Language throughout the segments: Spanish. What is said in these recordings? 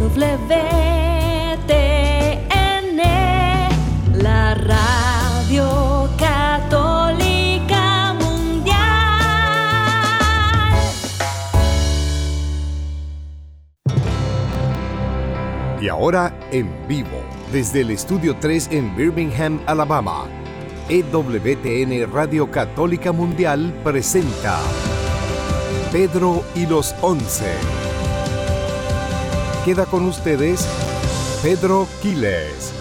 WTN, la radio católica mundial. Y ahora en vivo, desde el Estudio 3 en Birmingham, Alabama, EWTN Radio Católica Mundial presenta Pedro y los Once. Queda con ustedes Pedro Quiles.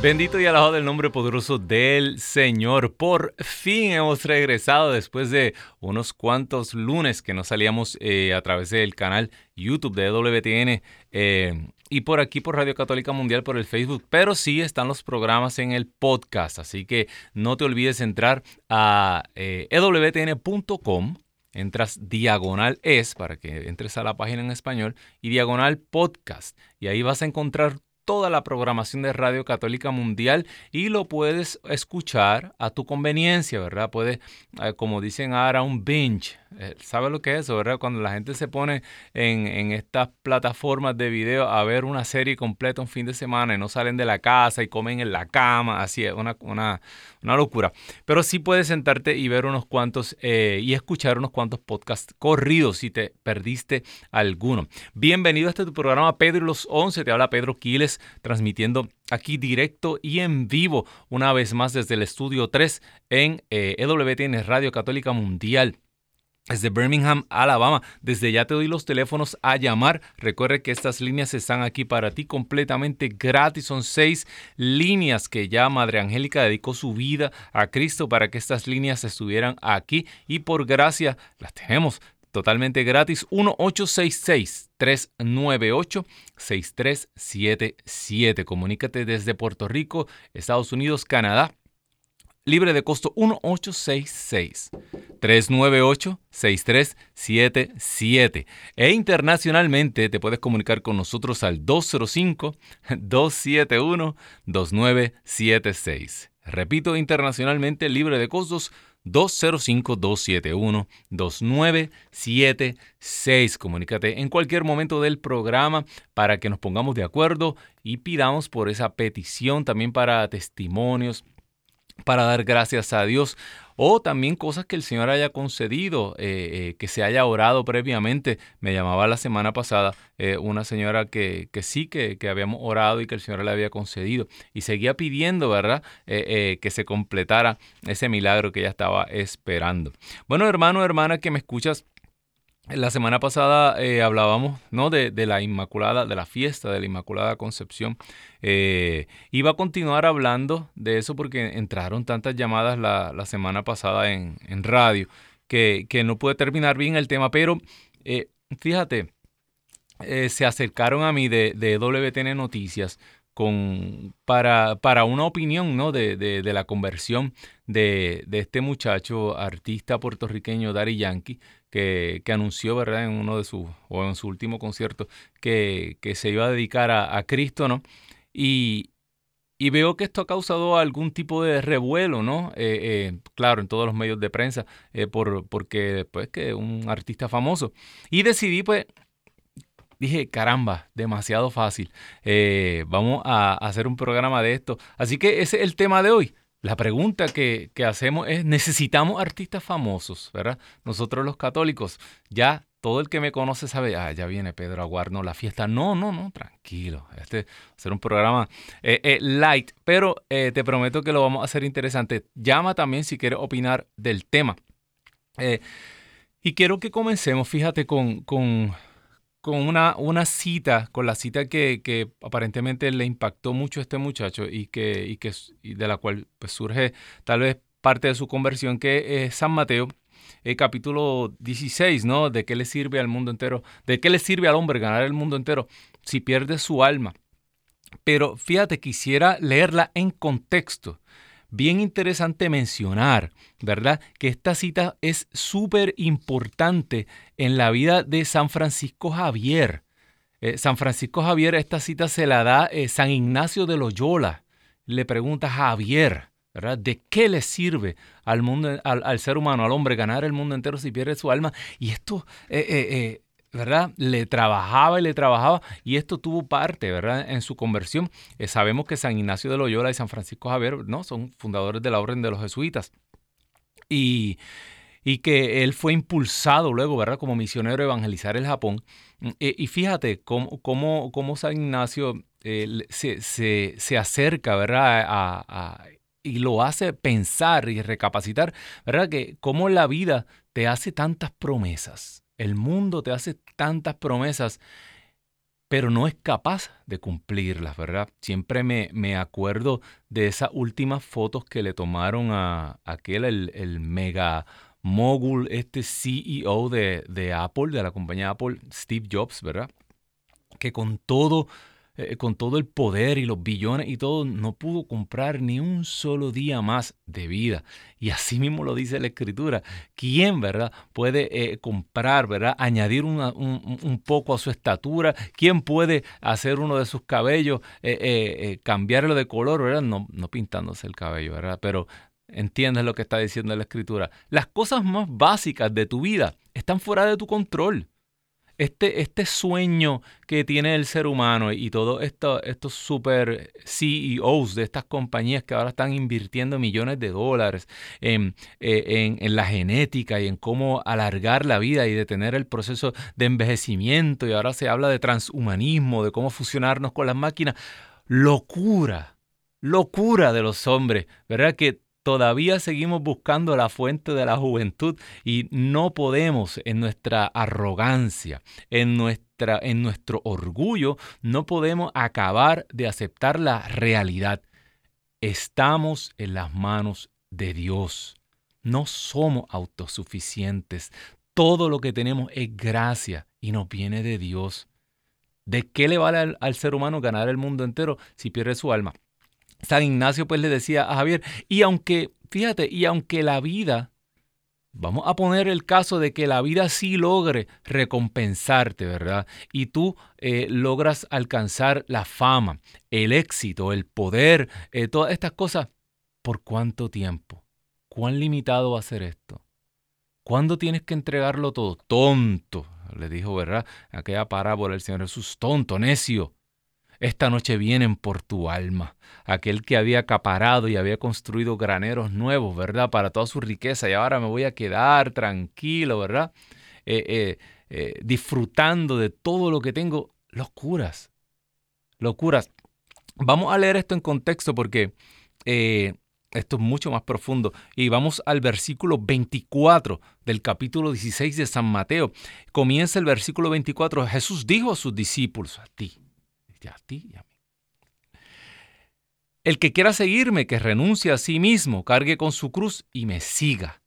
Bendito y alabado el nombre poderoso del Señor. Por fin hemos regresado después de unos cuantos lunes que no salíamos eh, a través del canal YouTube de WTN eh, y por aquí por Radio Católica Mundial por el Facebook, pero sí están los programas en el podcast, así que no te olvides entrar a eh, ewtn.com entras diagonal es para que entres a la página en español y diagonal podcast. Y ahí vas a encontrar toda la programación de Radio Católica Mundial y lo puedes escuchar a tu conveniencia, ¿verdad? Puedes, eh, como dicen ahora, un binge. Eh, ¿Sabe lo que es eso, verdad? Cuando la gente se pone en, en, estas plataformas de video a ver una serie completa un fin de semana y no salen de la casa y comen en la cama, así es, una, una, una locura. Pero sí puedes sentarte y ver unos cuantos eh, y escuchar unos cuantos podcasts corridos si te perdiste alguno. Bienvenido a este tu programa Pedro y los 11. Te habla Pedro Quiles transmitiendo aquí directo y en vivo una vez más desde el estudio 3 en eh, EWTN Radio Católica Mundial. Desde Birmingham, Alabama. Desde ya te doy los teléfonos a llamar. Recuerde que estas líneas están aquí para ti completamente gratis. Son seis líneas que ya Madre Angélica dedicó su vida a Cristo para que estas líneas estuvieran aquí. Y por gracia las tenemos totalmente gratis. 1-866-398-6377. Comunícate desde Puerto Rico, Estados Unidos, Canadá libre de costo 1866-398-6377. E internacionalmente te puedes comunicar con nosotros al 205-271-2976. Repito, internacionalmente libre de costos 205-271-2976. Comunícate en cualquier momento del programa para que nos pongamos de acuerdo y pidamos por esa petición también para testimonios para dar gracias a Dios o también cosas que el Señor haya concedido, eh, eh, que se haya orado previamente. Me llamaba la semana pasada eh, una señora que, que sí, que, que, habíamos orado y que el Señor le había concedido y seguía pidiendo, ¿verdad?, que se completara ese milagro que ella estaba esperando. Bueno, hermano, hermana, que me escuchas. La semana pasada eh, hablábamos ¿no? de, de, la Inmaculada, de la fiesta de la Inmaculada Concepción. Eh, iba a continuar hablando de eso porque entraron tantas llamadas la, la semana pasada en, en radio que, que, no pude terminar bien el tema, pero eh, fíjate, se acercaron a mí de, de WTN Noticias con, para, para una opinión ¿no? de, de, de la conversión de, de este muchacho artista puertorriqueño Dari Yankee que, anunció, ¿verdad?, en uno de sus, o en su último concierto, que, que se iba a dedicar a, a Cristo, ¿no? Y, y, veo que esto ha causado algún tipo de revuelo, ¿no? Eh, eh, claro, en todos los medios de prensa, eh, por, porque, pues, que un artista famoso. Y decidí, pues, dije, caramba, demasiado fácil. vamos a hacer un programa de esto. Así que ese es el tema de hoy. La pregunta que, que, hacemos es, ¿necesitamos artistas famosos? ¿verdad? Nosotros los católicos, ya todo el que me conoce sabe, ah, ya viene Pedro Aguarno, la fiesta. No, no, no, tranquilo. Este va a ser un programa eh, eh, light, pero eh, te prometo que lo vamos a hacer interesante. Llama también si quieres opinar del tema. y quiero que comencemos, fíjate, con, con con una, una cita, con la cita que, aparentemente le impactó mucho a este muchacho y, que, y que, de la cual pues, surge tal vez parte de su conversión, que es San Mateo, el capítulo 16, ¿no? ¿De qué le sirve al mundo entero? ¿De qué le sirve al hombre ganar el mundo entero si pierde su alma? Pero fíjate, quisiera leerla en contexto bien interesante mencionar, ¿verdad? Que esta cita es súper importante en la vida de San Francisco Javier. Eh, San Francisco Javier, esta cita se la da eh, San Ignacio de Loyola. Le pregunta a Javier, ¿verdad? ¿De qué le sirve al, mundo, al, ser humano, al hombre, ganar el mundo entero si pierde su alma? Y esto, eh, ¿verdad? Le trabajaba y le trabajaba y esto tuvo parte, ¿verdad? En su conversión. Eh, sabemos que San Ignacio de Loyola y San Francisco Javier, ¿no? Son fundadores de la Orden de los Jesuitas. Y, y que él fue impulsado luego, ¿verdad? Como misionero a evangelizar el Japón. Mm, eh, y fíjate cómo, cómo, cómo San Ignacio eh, se, se, se, acerca, ¿verdad? A, y lo hace pensar y recapacitar, ¿verdad? Que cómo la vida te hace tantas promesas el mundo te hace tantas promesas, pero no es capaz de cumplirlas, ¿verdad? Siempre me, me acuerdo de esas últimas fotos que le tomaron a aquel, el, mega mogul, este CEO de, de Apple, de la compañía Apple, Steve Jobs, ¿verdad? Que con todo eh, con todo el poder y los billones y todo, no pudo comprar ni un solo día más de vida. Y así mismo lo dice la escritura. ¿Quién, verdad, puede eh, comprar, verdad, añadir un, poco a su estatura? ¿Quién puede hacer uno de sus cabellos, eh, cambiarlo de color, verdad? No, no pintándose el cabello, ¿verdad? Pero entiendes lo que está diciendo la escritura. Las cosas más básicas de tu vida están fuera de tu control este, este sueño que tiene el ser humano y todos esto, estos super CEOs de estas compañías que ahora están invirtiendo millones de dólares en, eh, en, la genética y en cómo alargar la vida y detener el proceso de envejecimiento y ahora se habla de transhumanismo, de cómo fusionarnos con las máquinas. Locura, locura de los hombres, ¿verdad? Que todavía seguimos buscando la fuente de la juventud y no podemos en nuestra arrogancia, en, nuestra, en nuestro orgullo, no podemos acabar de aceptar la realidad. Estamos en las manos de Dios. No somos autosuficientes. Todo lo que tenemos es gracia y nos viene de Dios. ¿De qué le vale al, al ser humano ganar el mundo entero si pierde su alma? San Ignacio pues le decía a Javier, y aunque, fíjate, y aunque la vida, vamos a poner el caso de que la vida sí logre recompensarte, ¿verdad? Y tú eh, logras alcanzar la fama, el éxito, el poder, eh, todas estas cosas, ¿por cuánto tiempo? ¿Cuán limitado va a ser esto? ¿Cuándo tienes que entregarlo todo? Tonto, le dijo, ¿verdad? Aquella parábola el Señor Jesús, tonto, necio. Esta noche vienen por tu alma, aquel que había acaparado y había construido graneros nuevos, ¿verdad? Para toda su riqueza y ahora me voy a quedar tranquilo, ¿verdad? Eh, eh, eh, disfrutando de todo lo que tengo. Locuras, locuras. Vamos a leer esto en contexto porque esto es mucho más profundo. Y vamos al versículo 24 del capítulo 16 de San Mateo. Comienza el versículo 24. Jesús dijo a sus discípulos, a ti, a ti y a mí. El que quiera seguirme, que renuncie a sí mismo, cargue con su cruz y me siga.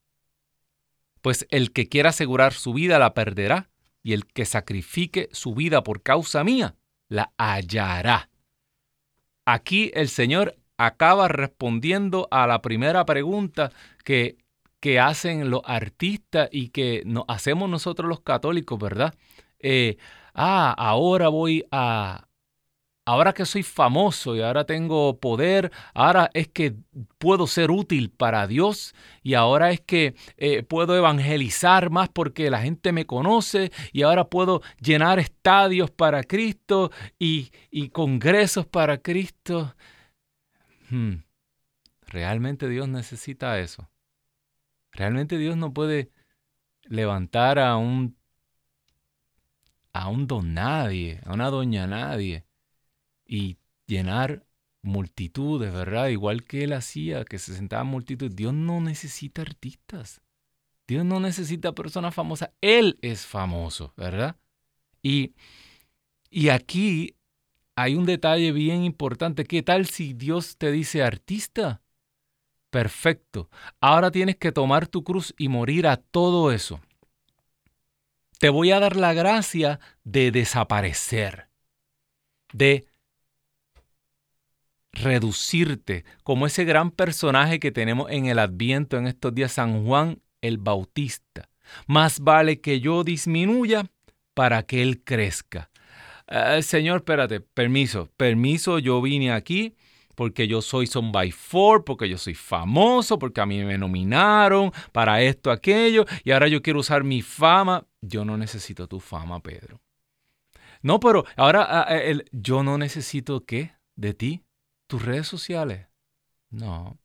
Pues el que quiera asegurar su vida la perderá, y el que sacrifique su vida por causa mía, la hallará. Aquí el Señor acaba respondiendo a la primera pregunta que, que hacen los artistas y que hacemos nosotros los católicos, ¿verdad? Eh, ah, ahora voy a, ahora que soy famoso y ahora tengo poder, ahora es que puedo ser útil para Dios y ahora es que eh, puedo evangelizar más porque la gente me conoce y ahora puedo llenar estadios para Cristo y, congresos para Cristo. Hmm. ¿Realmente Dios necesita eso? ¿Realmente Dios no puede levantar a un a un don nadie, a una doña nadie? Y llenar multitudes, ¿verdad? Igual que él hacía, que se sentaban multitudes. Dios no necesita artistas. Dios no necesita personas famosas. Él es famoso, ¿verdad? Y, y aquí hay un detalle bien importante. ¿Qué tal si Dios te dice artista? Perfecto. Ahora tienes que tomar tu cruz y morir a todo eso. Te voy a dar la gracia de desaparecer, de reducirte como ese gran personaje que tenemos en el Adviento en estos días, San Juan el Bautista. Más vale que yo disminuya para que Él crezca. Eh, señor, espérate, permiso, permiso, yo vine aquí porque yo soy son by four, porque yo soy famoso, porque a mí me nominaron para esto, aquello, y ahora yo quiero usar mi fama. Yo no necesito tu fama, Pedro. No, pero ahora ah, ah, el, yo no necesito qué de ti, tus redes sociales. No,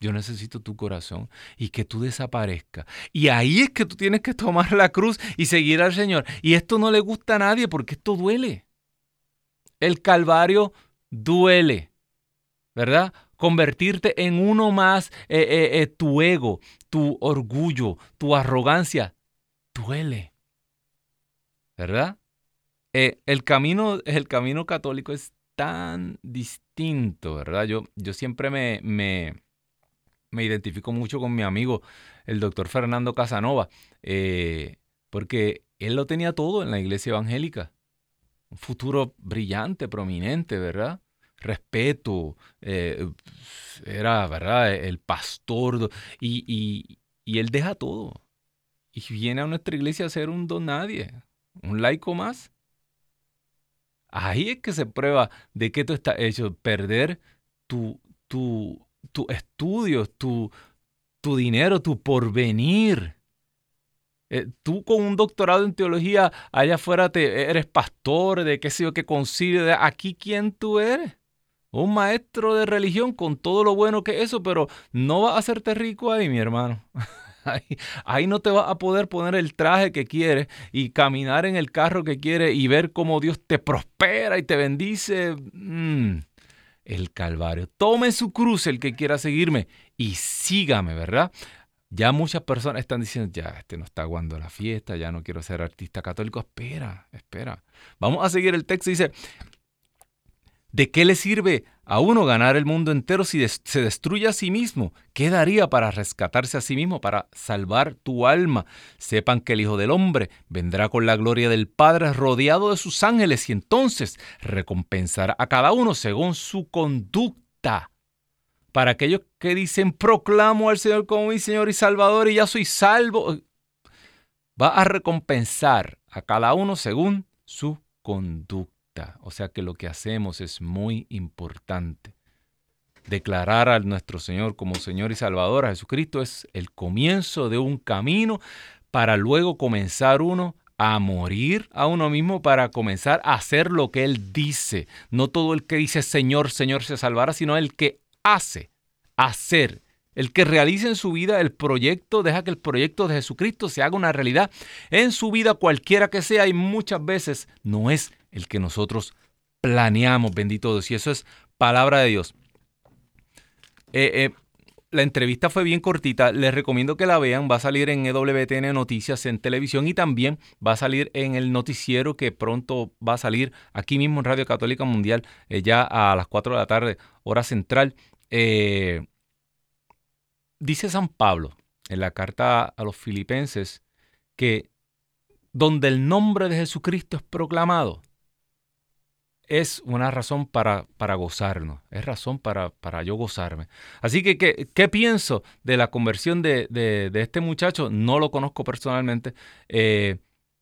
yo necesito tu corazón y que tú desaparezcas. Y ahí es que tú tienes que tomar la cruz y seguir al Señor. Y esto no le gusta a nadie porque esto duele. El Calvario duele, ¿verdad? Convertirte en uno más, eh, eh, eh, tu ego, tu orgullo, tu arrogancia, duele, ¿verdad? el, camino, el camino católico es tan distinto, ¿verdad? Yo, yo siempre me, me, me identifico mucho con mi amigo, el doctor Fernando Casanova, porque él lo tenía todo en la iglesia evangélica un futuro brillante, prominente, ¿verdad? Respeto, eh, era, ¿verdad? El pastor, y, él deja todo. Y viene a nuestra iglesia a ser un don nadie, un laico más. Ahí es que se prueba de qué tú estás hecho, perder tu, tu, tu estudios, tu, tu dinero, tu porvenir eh, tú con un doctorado en teología, allá afuera te, eres pastor, de qué sé yo, qué concilio, aquí quién tú eres. Un maestro de religión con todo lo bueno que es eso, pero no vas a hacerte rico ahí, mi hermano. Ahí, no te vas a poder poner el traje que quieres y caminar en el carro que quieres y ver cómo Dios te prospera y te bendice. Mm, el Calvario. Tome su cruz el que quiera seguirme y sígame, ¿verdad? Ya muchas personas están diciendo, ya, este no está aguando la fiesta, ya no quiero ser artista católico. Espera, espera. Vamos a seguir el texto. Dice, ¿de qué le sirve a uno ganar el mundo entero si se destruye a sí mismo? ¿Qué daría para rescatarse a sí mismo, para salvar tu alma? Sepan que el Hijo del Hombre vendrá con la gloria del Padre rodeado de sus ángeles y entonces recompensará a cada uno según su conducta para aquellos que dicen, proclamo al Señor como mi Señor y Salvador y ya soy salvo, va a recompensar a cada uno según su conducta. O sea que lo que hacemos es muy importante. Declarar a nuestro Señor como Señor y Salvador, a Jesucristo, es el comienzo de un camino para luego comenzar uno a morir a uno mismo para comenzar a hacer lo que Él dice. No todo el que dice Señor, Señor se salvará, sino el que hace, hacer. El que realice en su vida el proyecto, deja que el proyecto de Jesucristo se haga una realidad en su vida, cualquiera que sea, y muchas veces no es el que nosotros planeamos, bendito Dios. Y eso es palabra de Dios. Eh, eh, la entrevista fue bien cortita, les recomiendo que la vean, va a salir en EWTN Noticias en televisión y también va a salir en el noticiero que pronto va a salir aquí mismo en Radio Católica Mundial, eh, ya a las 4 de la tarde, hora central. Dice San Pablo en la carta a los filipenses que donde el nombre de Jesucristo es proclamado, es una razón para, para gozarnos, es razón para, para yo gozarme. Así que, ¿qué, pienso de la conversión de, este muchacho? No lo conozco personalmente, eh,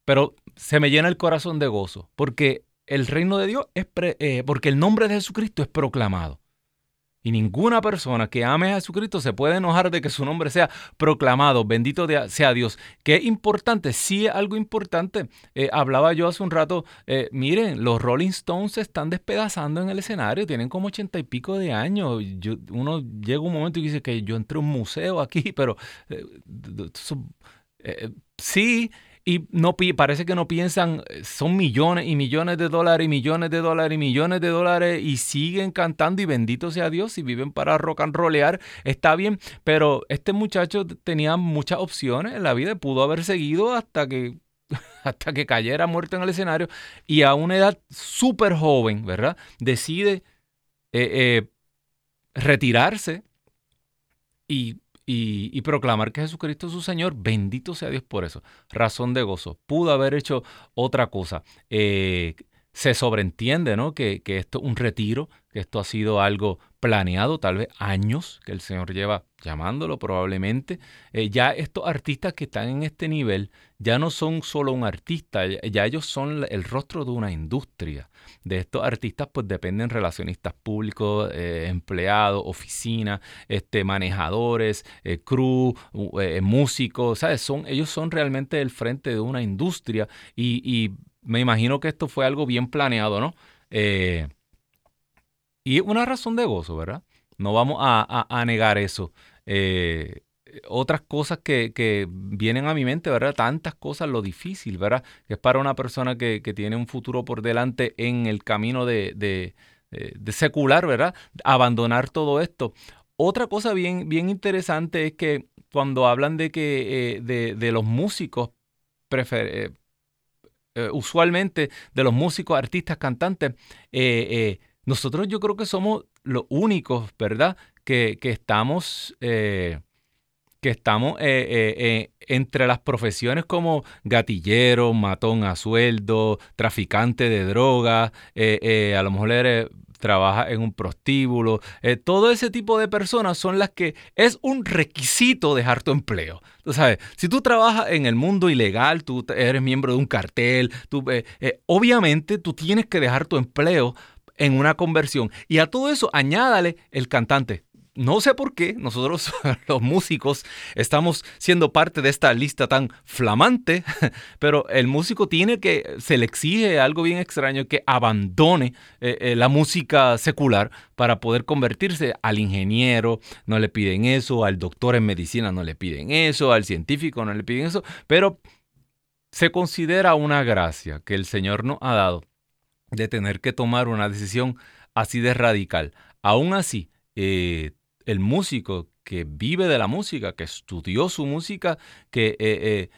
pero se me llena el corazón de gozo, porque el reino de Dios es, eh, porque el nombre de Jesucristo es proclamado. Y ninguna persona que ame a Jesucristo se puede enojar de que su nombre sea proclamado. Bendito sea Dios. Qué importante, sí algo importante. Eh, hablaba yo hace un rato, eh, miren, los Rolling Stones se están despedazando en el escenario, tienen como ochenta y pico de años. uno llega un momento y dice que yo entré a un museo aquí, pero eh, sí, y no parece que no piensan, eh, son millones y millones de dólares y millones de dólares y millones de dólares y siguen cantando y bendito sea Dios y viven para rock and rollear, está bien, pero este muchacho tenía muchas opciones en la vida, pudo haber seguido hasta que hasta que cayera muerto en el escenario y a una edad súper joven, ¿verdad? Decide eh, eh, retirarse y y, proclamar que Jesucristo es su Señor. Bendito sea Dios por eso. Razón de gozo. Pudo haber hecho otra cosa. Eh, se sobreentiende ¿no? que, esto es un retiro, que esto ha sido algo planeado, tal vez años que el Señor lleva llamándolo probablemente. Eh, ya estos artistas que están en este nivel ya no son solo un artista, ya ellos son el rostro de una industria. De estos artistas pues dependen relacionistas públicos, eh, empleados, oficinas, este, manejadores, eh, crew, músicos, ¿sabes? Son, ellos son realmente el frente de una industria y, me imagino que esto fue algo bien planeado, ¿no? Y una razón de gozo, ¿verdad? No vamos a, negar eso. Eh, otras cosas que, vienen a mi mente, ¿verdad? Tantas cosas, lo difícil, ¿verdad? Que es para una persona que, tiene un futuro por delante en el camino de, secular, ¿verdad? Abandonar todo esto. Otra cosa bien, bien interesante es que cuando hablan de que eh, de, los músicos eh, usualmente de los músicos, artistas, cantantes, eh, nosotros yo creo que somos los únicos, ¿verdad? Que, estamos, que estamos entre las profesiones como gatillero, matón a sueldo, traficante de drogas, a lo mejor eres trabaja en un prostíbulo, eh, todo ese tipo de personas son las que es un requisito dejar tu empleo. Tú sabes, si tú trabajas en el mundo ilegal, tú eres miembro de un cartel, eh, eh, obviamente tú tienes que dejar tu empleo en una conversión. Y a todo eso añádale el cantante no sé por qué nosotros los músicos estamos siendo parte de esta lista tan flamante, pero el músico tiene que, se le exige algo bien extraño, que abandone eh, eh, la música secular para poder convertirse al ingeniero, no le piden eso, al doctor en medicina no le piden eso, al científico no le piden eso, pero se considera una gracia que el Señor nos ha dado de tener que tomar una decisión así de radical. Aún así, eh, el músico que vive de la música, que estudió su música, que eh, eh,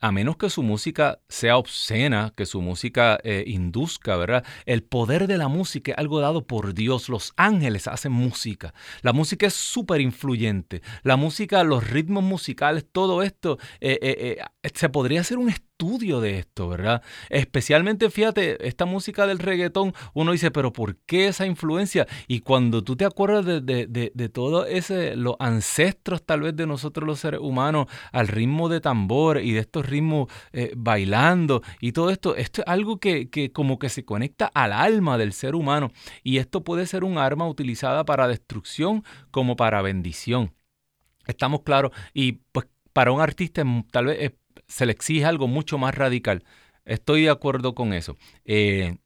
a menos que su música sea obscena, que su música induzca, ¿verdad? El poder de la música es algo dado por Dios. Los ángeles hacen música. La música es súper influyente. La música, los ritmos musicales, todo esto, se podría hacer un estudio estudio de esto, ¿verdad? Especialmente, fíjate, esta música del reggaetón, uno dice, pero ¿por qué esa influencia? Y cuando tú te acuerdas de, de, de, todo ese, los ancestros tal vez de nosotros los seres humanos, al ritmo de tambor y de estos ritmos eh, bailando y todo esto, esto es algo que, que como que se conecta al alma del ser humano y esto puede ser un arma utilizada para destrucción como para bendición. Estamos claros y pues para un artista tal vez es se le exige algo mucho más radical. Estoy de acuerdo con eso. Eh,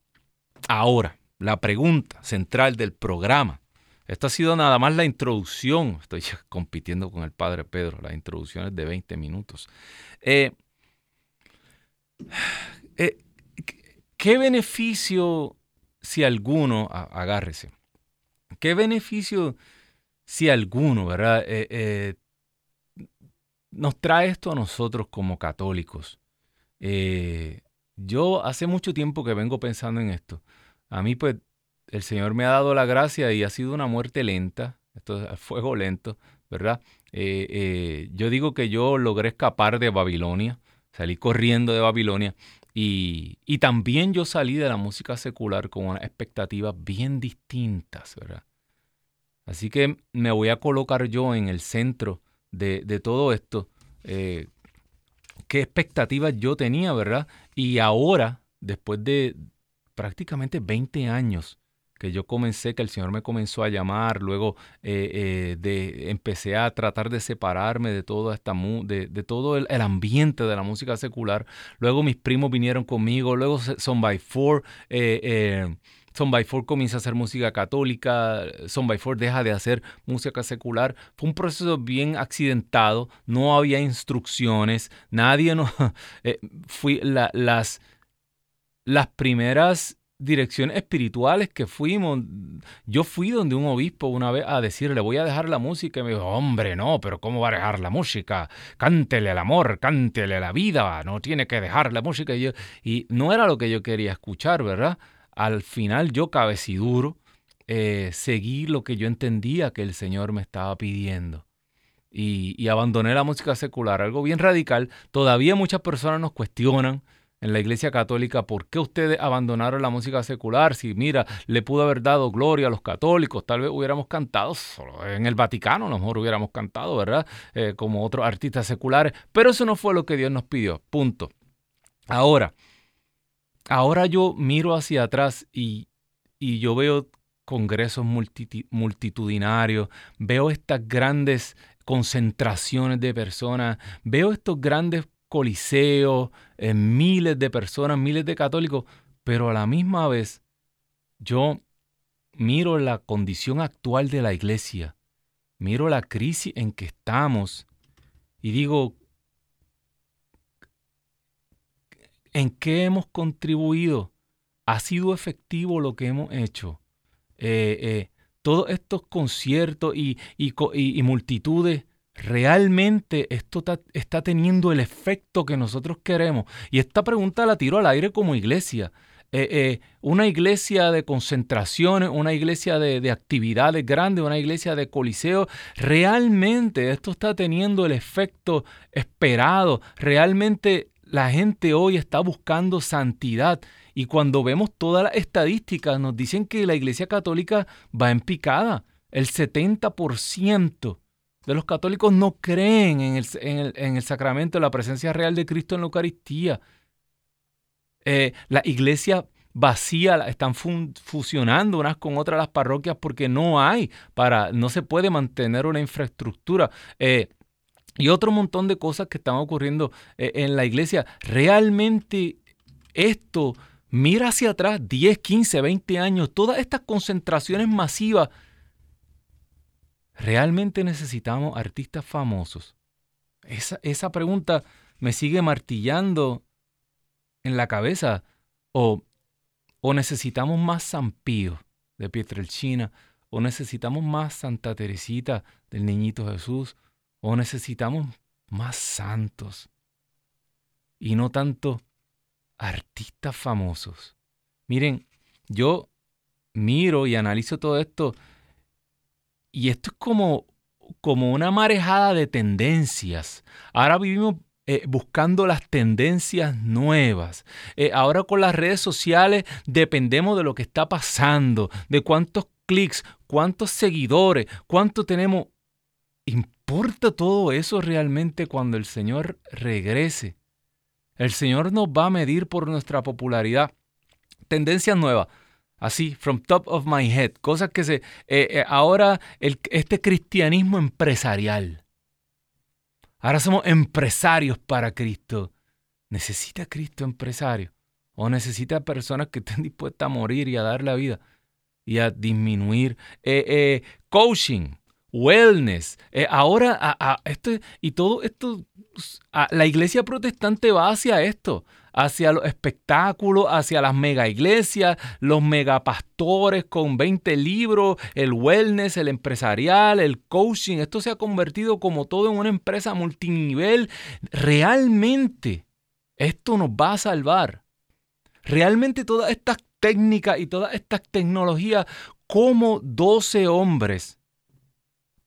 ahora, la pregunta central del programa. Esto ha sido nada más la introducción. Estoy compitiendo con el padre Pedro. La introducción es de 20 minutos. Eh, eh, ¿Qué beneficio, si alguno, agárrese, qué beneficio, si alguno, ¿verdad? Nos trae esto a nosotros como católicos? Eh, yo hace mucho tiempo que vengo pensando en esto. A mí, pues, el Señor me ha dado la gracia y ha sido una muerte lenta, esto es fuego lento, ¿verdad? Eh, eh, yo digo que yo logré escapar de Babilonia, salí corriendo de Babilonia y, y también yo salí de la música secular con unas expectativas bien distintas, ¿verdad? Así que me voy a colocar yo en el centro de, todo esto, eh, qué expectativas yo tenía, ¿verdad? Y ahora, después de prácticamente 20 años que yo comencé, que el Señor me comenzó a llamar, luego eh, eh, de, empecé a tratar de separarme de, toda esta, de, de todo el, ambiente de la música secular. Luego mis primos vinieron conmigo, luego Son by Four son by Four comienza a hacer música católica, Son by Four deja de hacer música secular. Fue un proceso bien accidentado, no había instrucciones, nadie no... Eh, fui las, las primeras direcciones espirituales que fuimos. Yo fui donde un obispo una vez a decirle, voy a dejar la música. Y me dijo, hombre, no, pero ¿cómo va a dejar la música? Cántele el amor, cántele la vida, no tiene que dejar la música. Y, y no era lo que yo quería escuchar, ¿verdad? Al final yo cabeciduro eh, seguí lo que yo entendía que el Señor me estaba pidiendo. Y, abandoné la música secular, algo bien radical. Todavía muchas personas nos cuestionan en la iglesia católica, ¿por qué ustedes abandonaron la música secular? Si mira, le pudo haber dado gloria a los católicos, tal vez hubiéramos cantado en el Vaticano, a lo mejor hubiéramos cantado, ¿verdad? Eh, como otros artistas seculares, pero eso no fue lo que Dios nos pidió, punto. Ahora, ahora yo miro hacia atrás y, y yo veo congresos multitudinarios, veo estas grandes concentraciones de personas, veo estos grandes coliseos, eh, miles de personas, miles de católicos, pero a la misma vez yo miro la condición actual de la iglesia, miro la crisis en que estamos y digo, ¿en qué hemos contribuido? ¿Ha sido efectivo lo que hemos hecho? Eh, eh, todos estos conciertos y, multitudes, ¿realmente esto está, teniendo el efecto que nosotros queremos? Y esta pregunta la tiro al aire como iglesia. Eh, una iglesia de concentraciones, una iglesia de, de, actividades grandes, una iglesia de coliseo, ¿realmente esto está teniendo el efecto esperado? ¿Realmente la gente hoy está buscando santidad? Y cuando vemos todas las estadísticas, nos dicen que la Iglesia Católica va en picada. El 70% de los católicos no creen en el, sacramento de la presencia real de Cristo en la Eucaristía. Eh, la iglesia vacía, están fusionando unas con otras las parroquias porque no hay para, no se puede mantener una infraestructura. Eh, y otro montón de cosas que están ocurriendo eh, en la iglesia. Realmente esto Mira hacia atrás 10, 15, 20 años, todas estas concentraciones masivas. ¿Realmente necesitamos artistas famosos? Esa, esa pregunta me sigue martillando en la cabeza. O, o necesitamos más San de Pietrelcina, o necesitamos más Santa Teresita del Niñito Jesús, o necesitamos más santos. Y no tanto artistas famosos. Miren, yo miro y analizo todo esto y esto es como, como una marejada de tendencias. Ahora vivimos eh, buscando las tendencias nuevas. Eh, ahora con las redes sociales dependemos de lo que está pasando, de cuántos clics, cuántos seguidores, cuánto tenemos. ¿Importa todo eso realmente cuando el Señor regrese? El Señor nos va a medir por nuestra popularidad. Tendencias nuevas. Así, from top of my head. Cosas que se... Eh, eh, ahora este cristianismo empresarial. Ahora somos empresarios para Cristo. ¿Necesita Cristo empresario? ¿O necesita personas que estén dispuestas a morir y a dar la vida? Y a disminuir. Eh, coaching wellness. Eh, ahora, a, y todo esto, la iglesia protestante va hacia esto, hacia los espectáculos, hacia las mega iglesias, los megapastores con 20 libros, el wellness, el empresarial, el coaching. Esto se ha convertido como todo en una empresa multinivel. Realmente, esto nos va a salvar. Realmente todas estas técnicas y todas estas tecnologías, como 12 hombres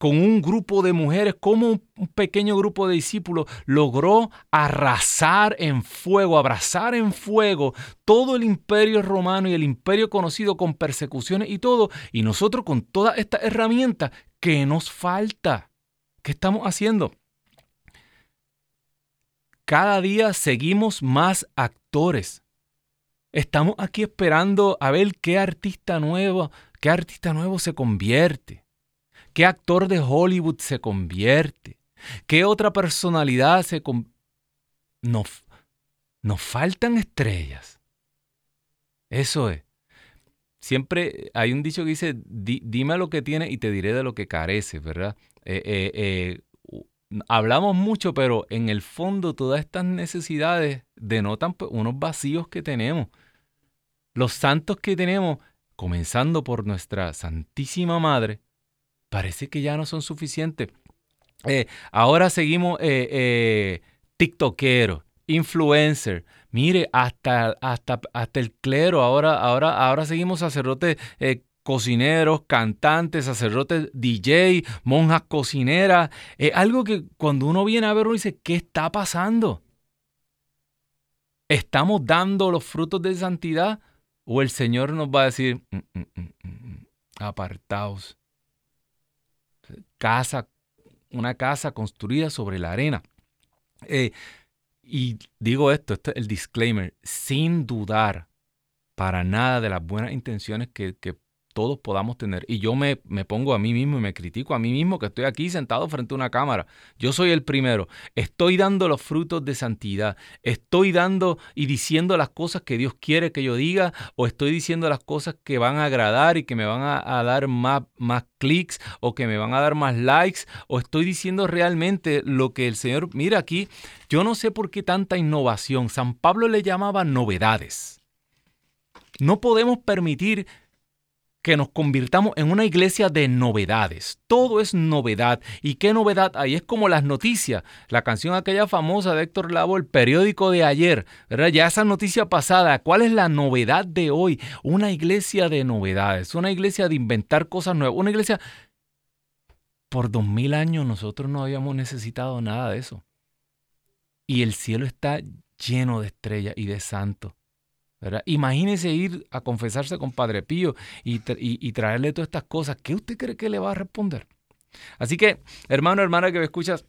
con un grupo de mujeres, como un pequeño grupo de discípulos logró arrasar en fuego, abrazar en fuego todo el imperio romano y el imperio conocido con persecuciones y todo. Y nosotros con todas estas herramientas, ¿qué nos falta? ¿Qué estamos haciendo? Cada día seguimos más actores. Estamos aquí esperando a ver qué artista nuevo, qué artista nuevo se convierte. ¿Qué actor de Hollywood se convierte? ¿Qué otra personalidad se convierte? Nos, nos faltan estrellas. Eso es. Siempre hay un dicho que dice, dime lo que tienes y te diré de lo que careces, ¿verdad? Eh, eh, eh, hablamos mucho, pero en el fondo todas estas necesidades denotan pues, unos vacíos que tenemos. Los santos que tenemos, comenzando por nuestra Santísima Madre, parece que ya no son suficientes. Eh, ahora seguimos eh, eh, TikTokeros, influencer. Mire, hasta, hasta, hasta el clero, ahora, ahora, ahora seguimos sacerdotes eh, cocineros, cantantes, sacerdotes DJ, monjas cocineras. Es algo que cuando uno viene a verlo dice, ¿qué está pasando? ¿Estamos dando los frutos de santidad? ¿O el Señor nos va a decir, mm, mm, mm, apartaos? Casa, una casa construida sobre la arena. Eh, y digo esto, esto es el disclaimer, sin dudar para nada de las buenas intenciones que todos podamos tener. Y yo me, me, pongo a mí mismo y me critico a mí mismo que estoy aquí sentado frente a una cámara. Yo soy el primero. Estoy dando los frutos de santidad. Estoy dando y diciendo las cosas que Dios quiere que yo diga o estoy diciendo las cosas que van a agradar y que me van a, dar más, más clics o que me van a dar más likes o estoy diciendo realmente lo que el Señor... Mira aquí, yo no sé por qué tanta innovación. San Pablo le llamaba novedades. No podemos permitir que nos convirtamos en una iglesia de novedades. Todo es novedad. ¿Y qué novedad hay? Es como las noticias. La canción aquella famosa de Héctor Lavo, el periódico de ayer, ¿verdad? Ya esa noticia pasada. ¿Cuál es la novedad de hoy? Una iglesia de novedades, una iglesia de inventar cosas nuevas, una iglesia... Por dos mil años nosotros no habíamos necesitado nada de eso. Y el cielo está lleno de estrellas y de santos. Imagínese ir a confesarse con Padre Pío y, traerle todas estas cosas. ¿Qué usted cree que le va a responder? Así que, hermano, hermana que me escuchas,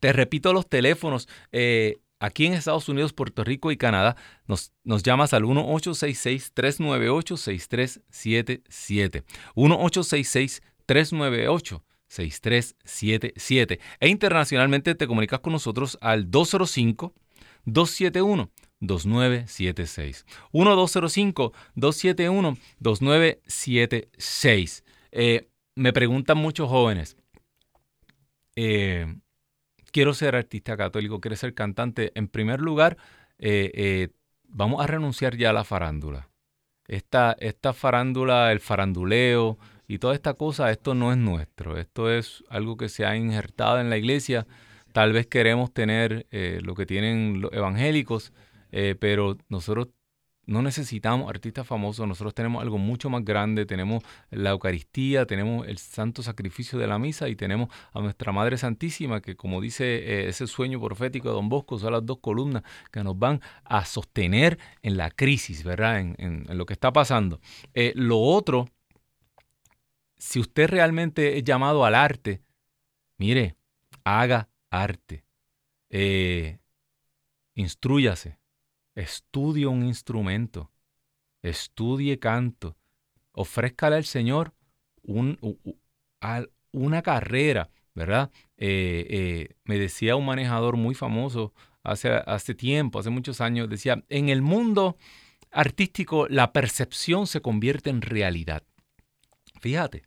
te repito los teléfonos. Eh, aquí en Estados Unidos, Puerto Rico y Canadá, nos, nos llamas al 1-866-398-6377. 1-866-398-6377. E internacionalmente te comunicas con nosotros al 205 271 2976. 1205-271-2976. Eh, me preguntan muchos jóvenes, eh, quiero ser artista católico, quiero ser cantante. En primer lugar, eh, vamos a renunciar ya a la farándula. Esta, esta farándula, el faranduleo y toda esta cosa, esto no es nuestro. Esto es algo que se ha injertado en la iglesia. Tal vez queremos tener lo que tienen los evangélicos, eh, pero nosotros no necesitamos artistas famosos, nosotros tenemos algo mucho más grande, tenemos la Eucaristía, tenemos el santo sacrificio de la misa y tenemos a nuestra Madre Santísima, que como dice eh, ese sueño profético de Don Bosco, son las dos columnas que nos van a sostener en la crisis, ¿verdad? En, lo que está pasando. Eh, lo otro, si usted realmente es llamado al arte, mire, haga arte, instruyase estudie un instrumento, estudie canto, ofrézcale al Señor una carrera, ¿verdad? Eh, eh, me decía un manejador muy famoso hace, hace tiempo, hace muchos años, decía, en el mundo artístico la percepción se convierte en realidad. Fíjate,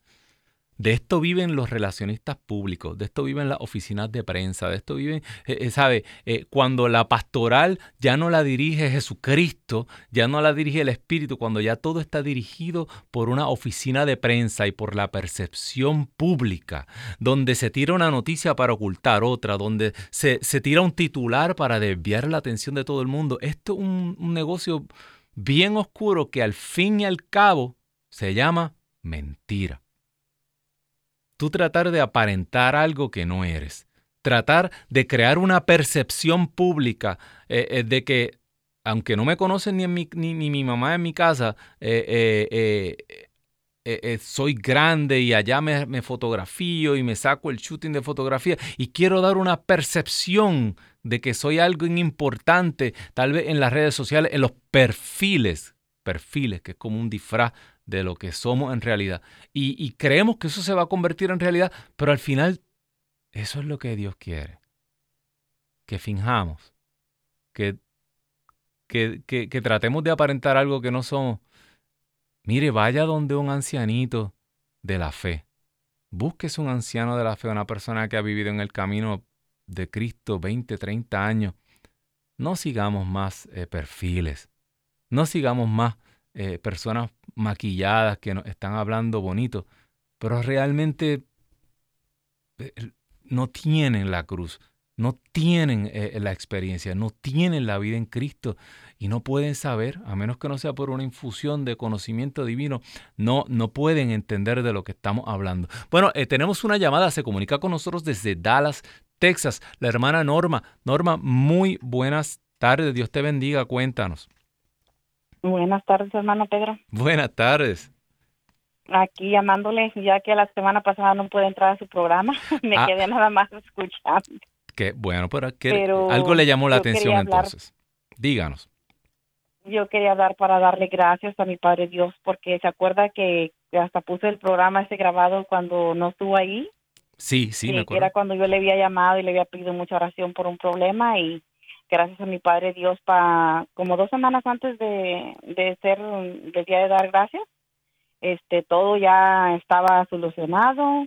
de esto viven los relacionistas públicos, de esto viven las oficinas de prensa, de esto viven, eh, eh, ¿sabe? Eh, cuando la pastoral ya no la dirige Jesucristo, ya no la dirige el Espíritu, cuando ya todo está dirigido por una oficina de prensa y por la percepción pública, donde se tira una noticia para ocultar otra, donde se, tira un titular para desviar la atención de todo el mundo. Esto es un negocio bien oscuro que al fin y al cabo se llama mentira tú tratar de aparentar algo que no eres, tratar de crear una percepción pública eh, eh, de que, aunque no me conocen ni, mi, ni, mi mamá en mi casa, eh, soy grande y allá me, me, fotografío y me saco el shooting de fotografía y quiero dar una percepción de que soy algo importante, tal vez en las redes sociales, en los perfiles, perfiles, que es como un disfraz de lo que somos en realidad. Y, creemos que eso se va a convertir en realidad, pero al final eso es lo que Dios quiere. Que finjamos, que, que, que, tratemos de aparentar algo que no somos. Mire, vaya donde un ancianito de la fe. Búsquese un anciano de la fe, una persona que ha vivido en el camino de Cristo 20, 30 años. No sigamos más eh, perfiles. No sigamos más eh, personas maquilladas que nos están hablando bonito, pero realmente eh, no tienen la cruz, no tienen eh, la experiencia, no tienen la vida en Cristo y no pueden saber, a menos que no sea por una infusión de conocimiento divino, no, no pueden entender de lo que estamos hablando. Bueno, tenemos una llamada, se comunica con nosotros desde Dallas, Texas, la hermana Norma. Norma, muy buenas tardes, Dios te bendiga, cuéntanos. Buenas tardes, hermano Pedro. Buenas tardes. Aquí llamándole, ya que la semana pasada no pude entrar a su programa, me Ah. quedé nada más escuchando. Que, bueno, pero, que- Pero algo le llamó la atención hablar- entonces. Díganos. Yo quería hablar para darle gracias a mi Padre Dios, porque se acuerda que hasta puse el programa ese grabado cuando no estuvo ahí, Sí, sí, me que acuerdo. era cuando yo le había llamado y le había pedido mucha oración por un problema y gracias a mi Padre Dios, pa, como dos semanas antes de, de ser del día de dar gracias, este todo ya estaba solucionado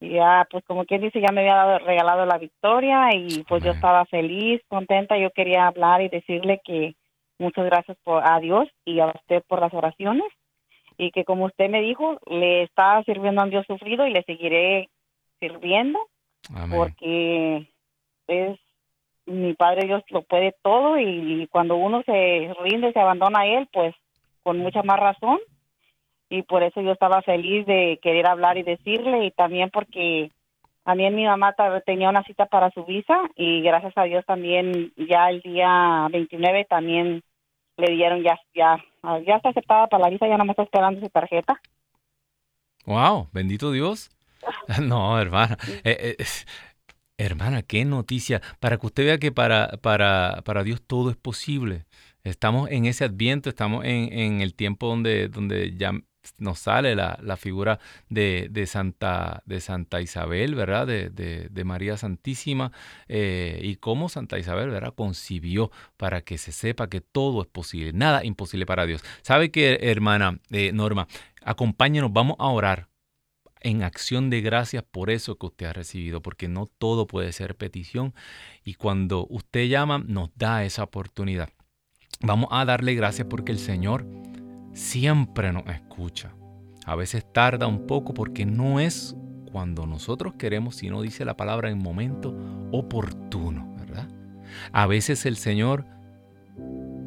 y ya pues como quien dice ya me había dado, regalado la victoria y pues yo Amén. estaba feliz contenta yo quería hablar y decirle que muchas gracias por a Dios y a usted por las oraciones y que como usted me dijo le está sirviendo a un Dios sufrido y le seguiré sirviendo Amén. porque es mi Padre Dios lo puede todo y, cuando uno se rinde, se abandona a Él, pues con mucha más razón y por eso yo estaba feliz de querer hablar y decirle y también porque también mi mamá tenía una cita para su visa y gracias a Dios también ya el día 29 también le dieron ya ya ya está aceptada para la visa, ya no me está esperando su tarjeta. Wow, bendito Dios. No, hermana. Eh, eh, hermana, qué noticia. Para que usted vea que para, para, para Dios todo es posible. Estamos en ese adviento, estamos en, en el tiempo donde, donde ya nos sale la, la figura de, de Santa, de Santa Isabel, ¿verdad? De, de- de María Santísima. eh, y cómo Santa Isabel, ¿verdad? Concibió para que se sepa que todo es posible. Nada imposible para Dios. ¿Sabe qué, hermana eh, Norma? Acompáñenos, vamos a orar en acción de gracias por eso que usted ha recibido, porque no todo puede ser petición y cuando usted llama nos da esa oportunidad. Vamos a darle gracias porque el Señor siempre nos escucha. A veces tarda un poco porque no es cuando nosotros queremos, sino dice la palabra en momento oportuno, ¿verdad? A veces el Señor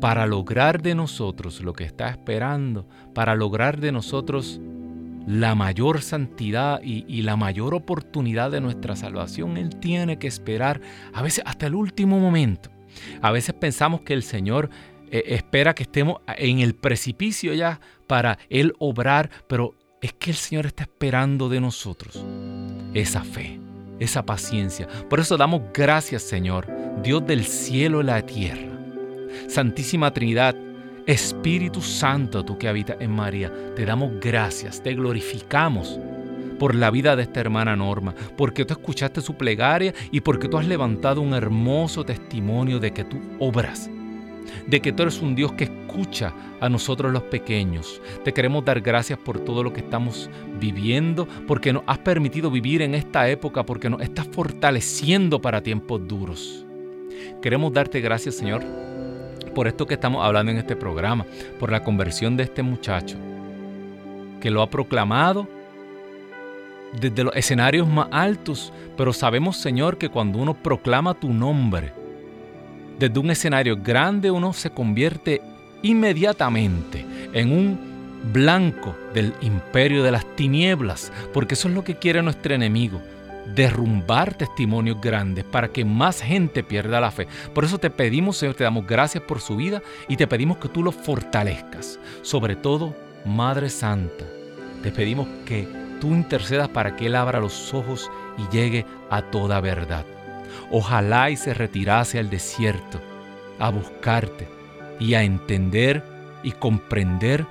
para lograr de nosotros lo que está esperando, para lograr de nosotros la mayor santidad y, la mayor oportunidad de nuestra salvación, Él tiene que esperar a veces hasta el último momento. A veces pensamos que el Señor eh, espera que estemos en el precipicio ya para Él obrar, pero es que el Señor está esperando de nosotros esa fe, esa paciencia. Por eso damos gracias, Señor, Dios del cielo y la tierra. Santísima Trinidad, Espíritu Santo, tú que habitas en María, te damos gracias, te glorificamos por la vida de esta hermana Norma, porque tú escuchaste su plegaria y porque tú has levantado un hermoso testimonio de que tú obras, de que tú eres un Dios que escucha a nosotros los pequeños. Te queremos dar gracias por todo lo que estamos viviendo, porque nos has permitido vivir en esta época, porque nos estás fortaleciendo para tiempos duros. Queremos darte gracias, Señor, por esto que estamos hablando en este programa, por la conversión de este muchacho, que lo ha proclamado desde los escenarios más altos, pero sabemos, Señor, que cuando uno proclama tu nombre, desde un escenario grande uno se convierte inmediatamente en un blanco del imperio de las tinieblas, porque eso es lo que quiere nuestro enemigo, derrumbar testimonios grandes para que más gente pierda la fe. Por eso te pedimos, Señor, te damos gracias por su vida y te pedimos que tú lo fortalezcas. Sobre todo, Madre Santa, te pedimos que tú intercedas para que Él abra los ojos y llegue a toda verdad. Ojalá y se retirase al desierto a buscarte y a entender y comprender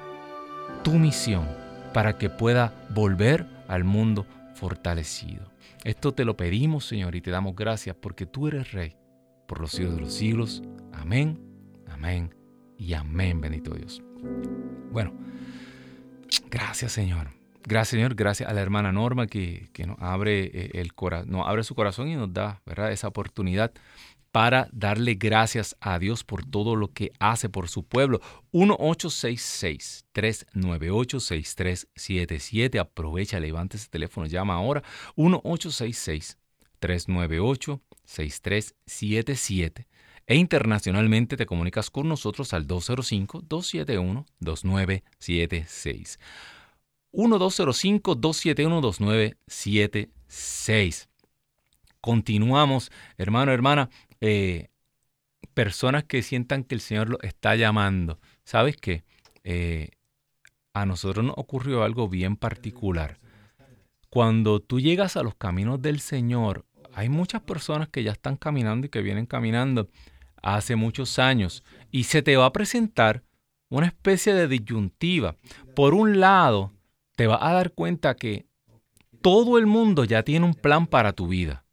tu misión para que pueda volver al mundo fortalecido. Esto te lo pedimos, Señor, y te damos gracias porque tú eres Rey por los siglos de los siglos. Amén, amén y amén, bendito Dios. Bueno, gracias, Señor. Gracias, Señor. Gracias a la hermana Norma que, que nos, abre, eh, el cora nos abre su corazón y nos da ¿verdad? esa oportunidad para darle gracias a Dios por todo lo que hace por su pueblo. 1-866-398-6377. Aprovecha, levante ese teléfono, llama ahora. 1-866-398-6377. E internacionalmente te comunicas con nosotros al 205-271-2976. 1-205-271-2976. Continuamos, hermano, hermana, eh, personas que sientan que el Señor los está llamando. ¿Sabes qué? Eh, a nosotros nos ocurrió algo bien particular. Cuando tú llegas a los caminos del Señor, hay muchas personas que ya están caminando y que vienen caminando hace muchos años y se te va a presentar una especie de disyuntiva. Por un lado, te vas a dar cuenta que todo el mundo ya tiene un plan para tu vida.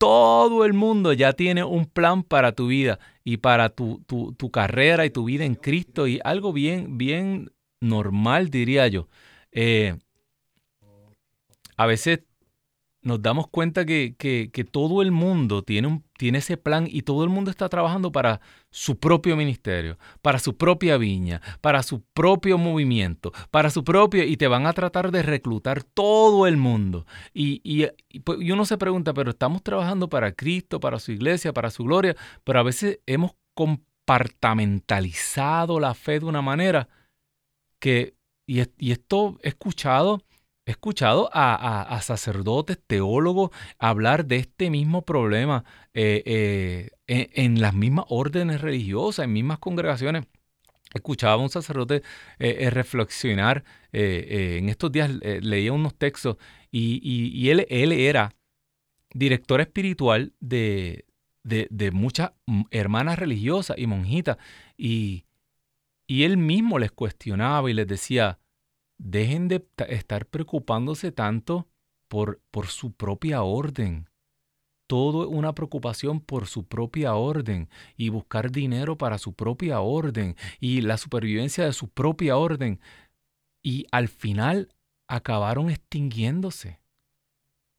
Todo el mundo ya tiene un plan para tu vida y para tu, tu, carrera y tu vida en Cristo y algo bien, bien normal, diría yo. Eh, a veces nos damos cuenta que, todo el mundo tiene, un, tiene ese plan y todo el mundo está trabajando para su propio ministerio, para su propia viña, para su propio movimiento, para su propio... y te van a tratar de reclutar todo el mundo. Y, y, pues, y uno se pregunta, pero estamos trabajando para Cristo, para su iglesia, para su gloria, pero a veces hemos compartamentalizado la fe de una manera que, y, y esto he escuchado He escuchado a, sacerdotes, teólogos hablar de este mismo problema eh, eh, en, las mismas órdenes religiosas, en mismas congregaciones. Escuchaba a un sacerdote eh, reflexionar, en estos días leía unos textos y, él, era director espiritual de, muchas hermanas religiosas y monjitas y él mismo les cuestionaba y les decía, dejen de estar preocupándose tanto por, por su propia orden. Todo es una preocupación por su propia orden y buscar dinero para su propia orden y la supervivencia de su propia orden. Y al final acabaron extinguiéndose.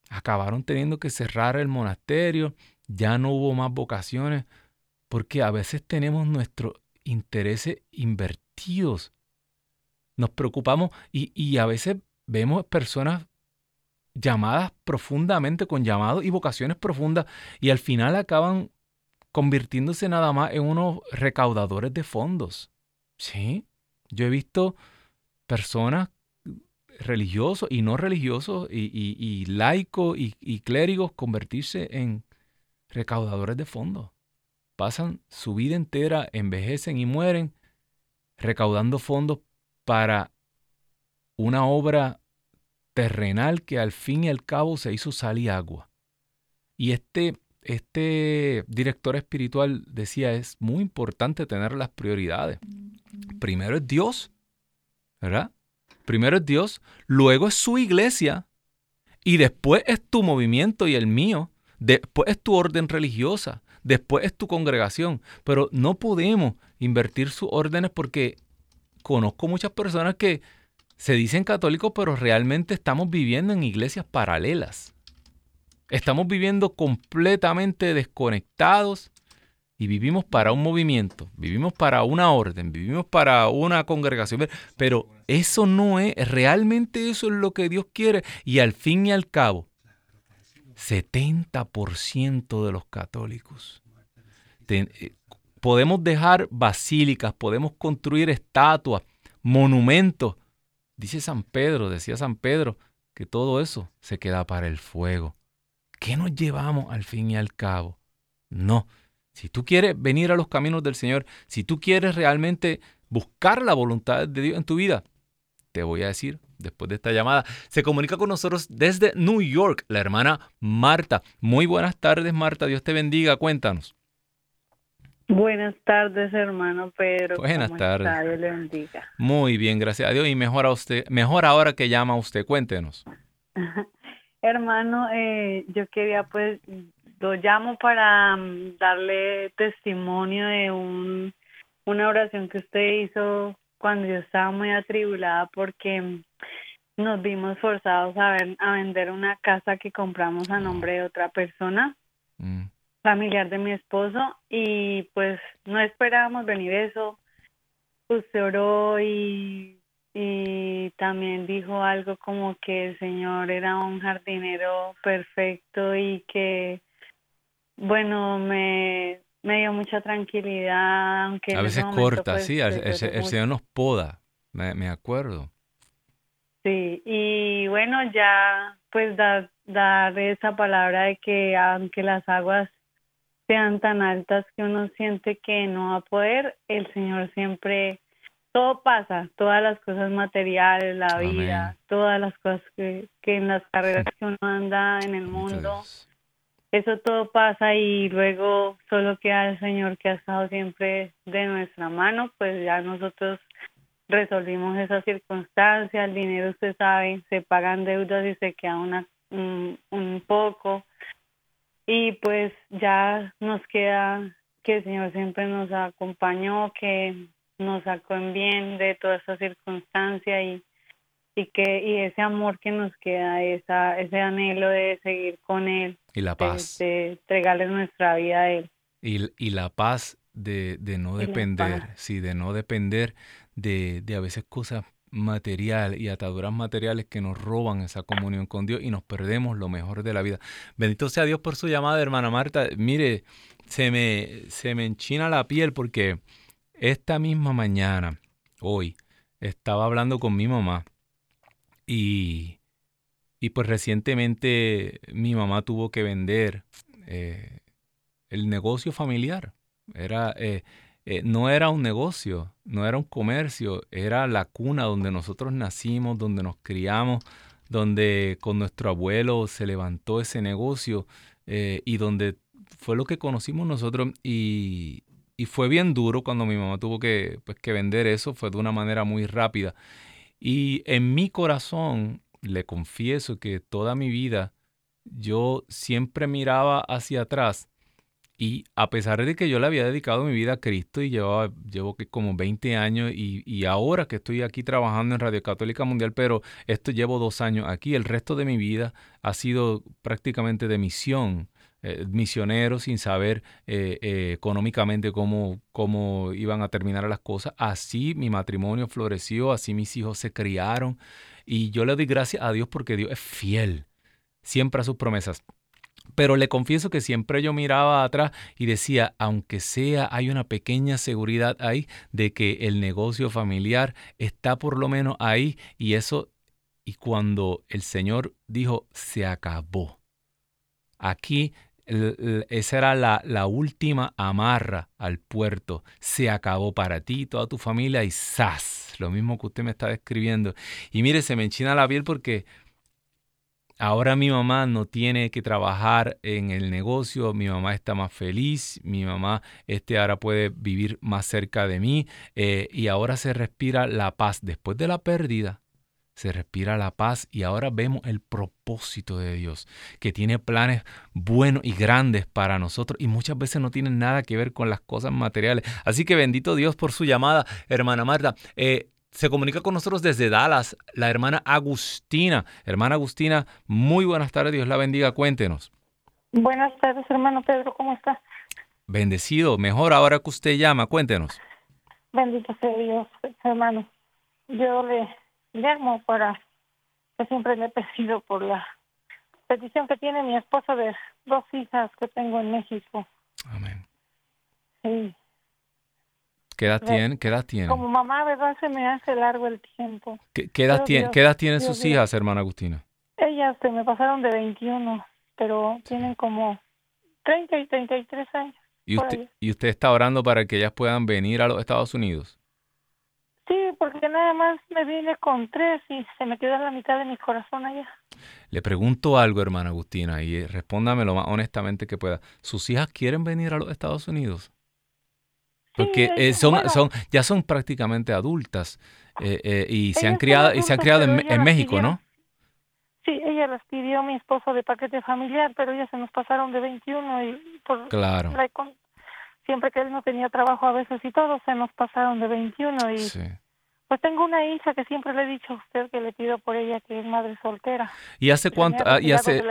Acabaron teniendo que cerrar el monasterio, ya no hubo más vocaciones, porque a veces tenemos nuestros intereses invertidos nos preocupamos y, a veces vemos personas llamadas profundamente, con llamados y vocaciones profundas, y al final acaban convirtiéndose nada más en unos recaudadores de fondos. Sí, yo he visto personas religiosos y no religiosos y, laicos y, y, clérigos convertirse en recaudadores de fondos. Pasan su vida entera, envejecen y mueren recaudando fondos para una obra terrenal que al fin y al cabo se hizo sal y agua. Y este, este director espiritual decía, es muy importante tener las prioridades. Primero es Dios, ¿verdad? Primero es Dios, luego es su iglesia y después es tu movimiento y el mío, después es tu orden religiosa, después es tu congregación. Pero no podemos invertir sus órdenes porque conozco muchas personas que se dicen católicos, pero realmente estamos viviendo en iglesias paralelas. Estamos viviendo completamente desconectados y vivimos para un movimiento, vivimos para una orden, vivimos para una congregación. Pero eso no es, realmente eso es lo que Dios quiere. Y al fin y al cabo, 70% de los católicos eh, Podemos dejar basílicas, podemos construir estatuas, monumentos. Dice San Pedro, decía San Pedro, que todo eso se queda para el fuego. ¿Qué nos llevamos al fin y al cabo? No. Si tú quieres venir a los caminos del Señor, si tú quieres realmente buscar la voluntad de Dios en tu vida, te voy a decir después de esta llamada. Se comunica con nosotros desde New York la hermana Marta. Muy buenas tardes, Marta. Dios te bendiga. Cuéntanos. Buenas tardes, hermano Pedro. Buenas tardes. le bendiga. Muy bien, gracias a Dios. Y mejor a usted, mejor ahora que llama usted, cuéntenos. hermano, eh, yo quería pues, lo llamo para mm, darle testimonio de un, una oración que usted hizo cuando yo estaba muy atribulada porque mm, nos vimos forzados a, ver, a vender una casa que compramos a nombre de otra persona. Mm familiar de mi esposo y pues no esperábamos venir eso. Usted oró y, y también dijo algo como que el Señor era un jardinero perfecto y que, bueno, me, me dio mucha tranquilidad. Aunque A veces corta, pues, sí, el, Señor nos poda, me, me acuerdo. Sí, y bueno, ya pues dar, dar esa palabra de que aunque las aguas sean tan altas que uno siente que no va a poder, el Señor siempre, todo pasa, todas las cosas materiales, la vida, todas las cosas que, que en las carreras que uno anda en el mundo, eso todo pasa y luego solo queda el Señor que ha estado siempre de nuestra mano, pues ya nosotros resolvimos esa circunstancia, el dinero usted sabe, se pagan deudas y se queda una, un poco y pues ya nos queda que el Señor siempre nos acompañó, que nos sacó en bien de toda esa circunstancia y, y que y ese amor que nos queda, esa, ese anhelo de seguir con Él. Y la paz. De, entregarle nuestra vida a Él. Y, y la paz de, de no depender, sí, de no depender de, de a veces cosas material y ataduras materiales que nos roban esa comunión con Dios y nos perdemos lo mejor de la vida. Bendito sea Dios por su llamada, hermana Marta. Mire, se me, se me enchina la piel porque esta misma mañana, hoy, estaba hablando con mi mamá y, y pues recientemente mi mamá tuvo que vender eh, el negocio familiar. Era... Eh, eh, no era un negocio, no era un comercio, era la cuna donde nosotros nacimos, donde nos criamos, donde con nuestro abuelo se levantó ese negocio eh, y donde fue lo que conocimos nosotros y, fue bien duro cuando mi mamá tuvo que, pues, que vender eso, fue de una manera muy rápida. Y en mi corazón, le confieso que toda mi vida yo siempre miraba hacia atrás y a pesar de que yo le había dedicado mi vida a Cristo y llevaba, llevo como 20 años y, ahora que estoy aquí trabajando en Radio Católica Mundial, pero esto llevo dos años aquí, el resto de mi vida ha sido prácticamente de misión, eh, misionero sin saber eh, eh, económicamente cómo, cómo iban a terminar las cosas. Así mi matrimonio floreció, así mis hijos se criaron y yo le doy gracias a Dios porque Dios es fiel siempre a sus promesas. Pero le confieso que siempre yo miraba atrás y decía, aunque sea, hay una pequeña seguridad ahí de que el negocio familiar está por lo menos ahí y eso, y cuando el Señor dijo, se acabó. Aquí esa era la, última amarra al puerto. Se acabó para ti, toda tu familia y ¡zas! Lo mismo que usted me está describiendo. Y mire, se me enchina la piel porque Ahora mi mamá no tiene que trabajar en el negocio, mi mamá está más feliz, mi mamá este, ahora puede vivir más cerca de mí eh, y ahora se respira la paz. Después de la pérdida, se respira la paz y ahora vemos el propósito de Dios, que tiene planes buenos y grandes para nosotros y muchas veces no tienen nada que ver con las cosas materiales. Así que bendito Dios por su llamada, hermana Marta. Eh, se comunica con nosotros desde Dallas la hermana Agustina. Hermana Agustina, muy buenas tardes, Dios la bendiga, cuéntenos. Buenas tardes, hermano Pedro, ¿cómo está? Bendecido, mejor ahora que usted llama, cuéntenos. Bendito sea Dios, hermano. Yo le llamo para que siempre le he pedido por la petición que tiene mi esposa de dos hijas que tengo en México. Amén. Sí, ¿Qué edad, tiene, ¿Qué edad tienen? Como mamá, ¿verdad? Se me hace largo el tiempo. ¿Qué, edad, tiene, ¿qué edad tienen sus hijas, hermana Agustina? Ellas se me pasaron de 21, pero tienen como 30 y 33 años. ¿Y usted, ¿Y usted está orando para que ellas puedan venir a los Estados Unidos? Sí, porque nada más me vine con tres y se me quedó la mitad de mi corazón allá. Le pregunto algo, hermana Agustina, y respóndame lo más honestamente que pueda. ¿Sus hijas quieren venir a los Estados Unidos? Porque eh, son, son, ya son prácticamente adultas eh, eh, y, se han criado, y se han criado en, México, ¿no? Sí, ella las pidió mi esposo de paquete familiar, pero ellas se nos pasaron de 21 y por claro. siempre que él no tenía trabajo a veces y todo, se nos pasaron de 21 y pues tengo una hija que siempre le he dicho a usted que le pido por ella que es madre soltera. ¿Y hace cuánto ah, y hace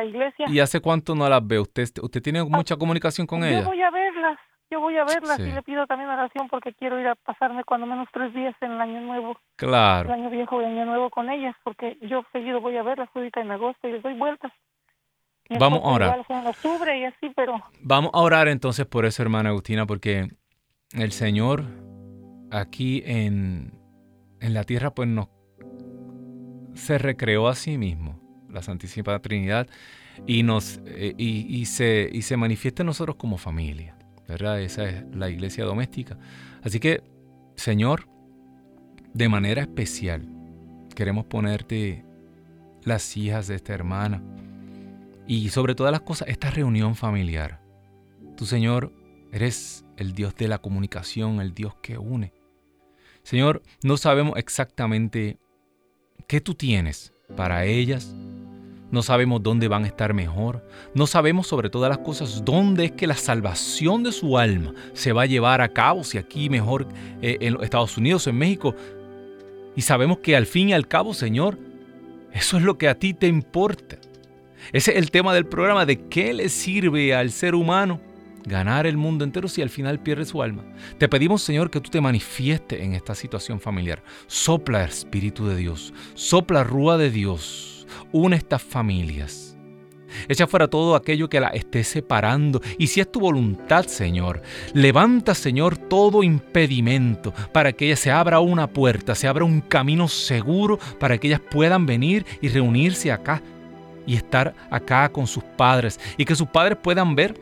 y hace cuánto no las ve usted? ¿Usted tiene mucha comunicación con ella? Yo voy a verlas yo voy a verla y le pido también oración porque quiero ir a pasarme cuando menos tres días en el año nuevo. Claro. El año viejo y año nuevo con ellas porque yo seguido voy a verlas ahorita en agosto y les doy vueltas. Vamos a orar. y así, pero... Vamos a orar entonces por eso, hermana Agustina, porque el Señor aquí en, en la tierra pues nos se recreó a sí mismo la Santísima Trinidad, y, nos, eh, y, se, y se manifiesta en nosotros como familia, ¿verdad? Esa es la iglesia doméstica. Así que, Señor, de manera especial, queremos ponerte las hijas de esta hermana y sobre todas las cosas, esta reunión familiar. Tu Señor, eres el Dios de la comunicación, el Dios que une. Señor, no sabemos exactamente qué tú tienes para ellas. No sabemos dónde van a estar mejor. No sabemos sobre todas las cosas dónde es que la salvación de su alma se va a llevar a cabo, si aquí mejor eh, en los Estados Unidos o en México. Y sabemos que al fin y al cabo, Señor, eso es lo que a ti te importa. Ese es el tema del programa, de qué le sirve al ser humano ganar el mundo entero si al final pierde su alma. Te pedimos, Señor, que tú te manifiestes en esta situación familiar. Sopla Espíritu de Dios, sopla Rúa de Dios, une estas familias. Echa fuera todo aquello que la esté separando. Y si es tu voluntad, Señor, levanta, Señor, todo impedimento para que ella se abra una puerta, se abra un camino seguro para que ellas puedan venir y reunirse acá y estar acá con sus padres. Y que sus padres puedan ver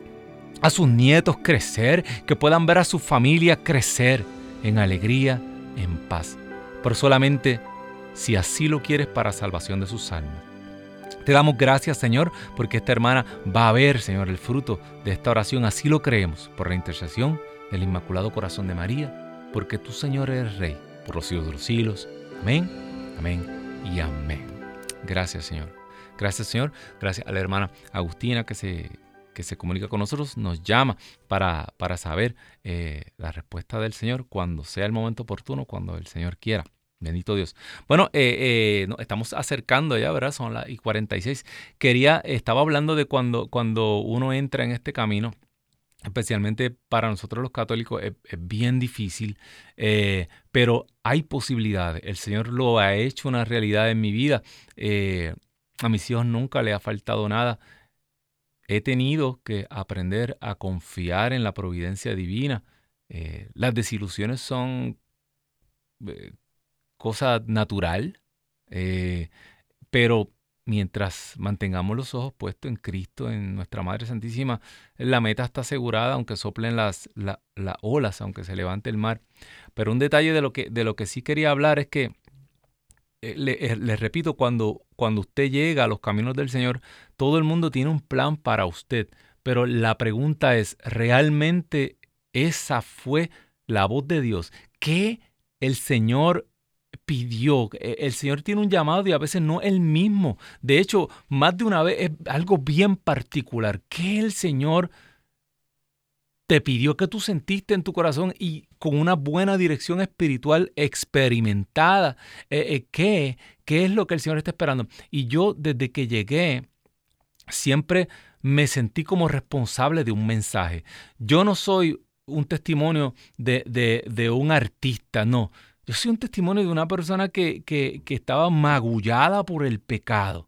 a sus nietos crecer, que puedan ver a su familia crecer en alegría, en paz. Pero solamente si así lo quieres para salvación de sus almas. Te damos gracias, Señor, porque esta hermana va a ver, Señor, el fruto de esta oración. Así lo creemos, por la intercesión del Inmaculado Corazón de María, porque tú, Señor, eres Rey, por los siglos de los siglos. Amén, amén y amén. Gracias, Señor. Gracias, Señor. Gracias a la hermana Agustina que se que se comunica con nosotros, nos llama para, para saber eh, la respuesta del Señor cuando sea el momento oportuno, cuando el Señor quiera. Bendito Dios. Bueno, eh, eh, estamos acercando ya, ¿verdad? Son las y 46. Quería, estaba hablando de cuando, cuando uno entra en este camino, especialmente para nosotros los católicos, es, bien difícil, pero hay posibilidades. El Señor lo ha hecho una realidad en mi vida. a mis hijos nunca le ha faltado nada he tenido que aprender a confiar en la providencia divina. Eh, las desilusiones son eh, cosa natural, eh, pero mientras mantengamos los ojos puestos en Cristo, en nuestra Madre Santísima, la meta está asegurada, aunque soplen las, las olas, aunque se levante el mar. Pero un detalle de lo que, de lo que sí quería hablar es que eh, eh, les repito, cuando, cuando usted llega a los caminos del Señor, todo el mundo tiene un plan para usted. Pero la pregunta es, ¿realmente esa fue la voz de Dios? ¿Qué el Señor pidió? E, el Señor tiene un llamado y a veces no el mismo. De hecho, más de una vez es algo bien particular. ¿Qué el Señor te pidió que tú sentiste en tu corazón y con una buena dirección espiritual experimentada. Eh, eh, ¿qué, ¿Qué es lo que el Señor está esperando? Y yo desde que llegué, siempre me sentí como responsable de un mensaje. Yo no soy un testimonio de, de, un artista, no. Yo soy un testimonio de una persona que, que, estaba magullada por el pecado.